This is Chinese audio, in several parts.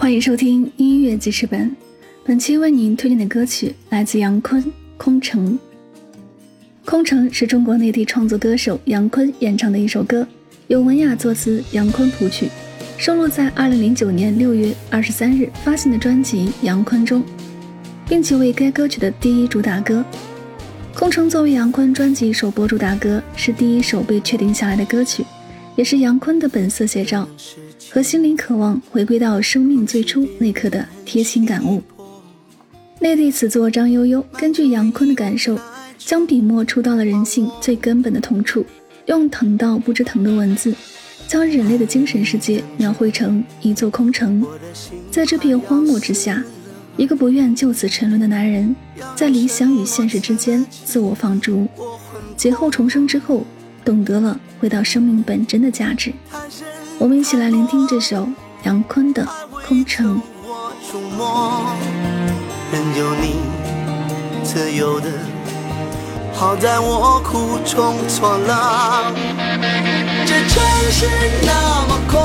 欢迎收听音乐记事本，本期为您推荐的歌曲来自杨坤《空城》。《空城》是中国内地创作歌手杨坤演唱的一首歌，由文雅作词，杨坤谱曲，收录在2009年6月23日发行的专辑《杨坤》中，并且为该歌曲的第一主打歌。《空城》作为杨坤专辑首播主打歌，是第一首被确定下来的歌曲，也是杨坤的本色写照。和心灵渴望回归到生命最初那刻的贴心感悟。内地词作张悠悠根据杨坤的感受，将笔墨触到了人性最根本的痛处，用疼到不知疼的文字，将人类的精神世界描绘成一座空城。在这片荒漠之下，一个不愿就此沉沦的男人，在理想与现实之间自我放逐，劫后重生之后，懂得了回到生命本真的价值。我们一起来聆听这首杨坤的《空城》。任由你自由的，好在我苦中作乐。这城市那么空，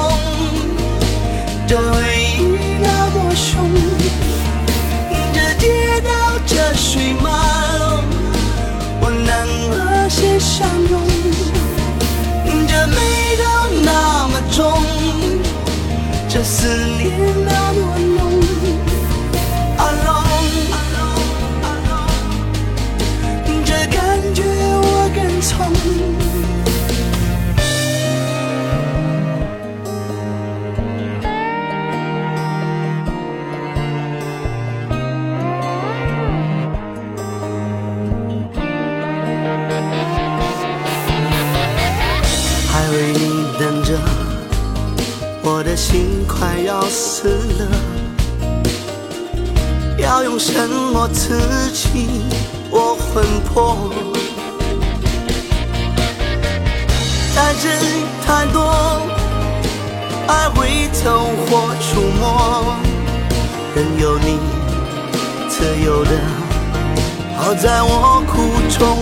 这回忆那么凶，这街道这水漫，我能和谁相拥？思念那么浓。Alone，这感觉我更从。还为你等，我的心快要死了。要用什么刺激我魂魄？太真太多，爱会走火出没，任由你自由的，好在我苦中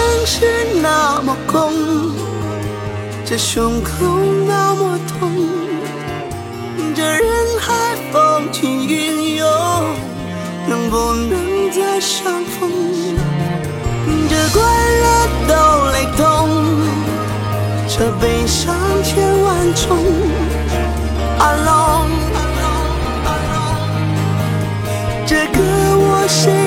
城市那么空，这胸口那么痛，这人海风起云涌，能不能再相逢？这快乐都雷同，这悲伤千万种。Alone，这歌我谁能？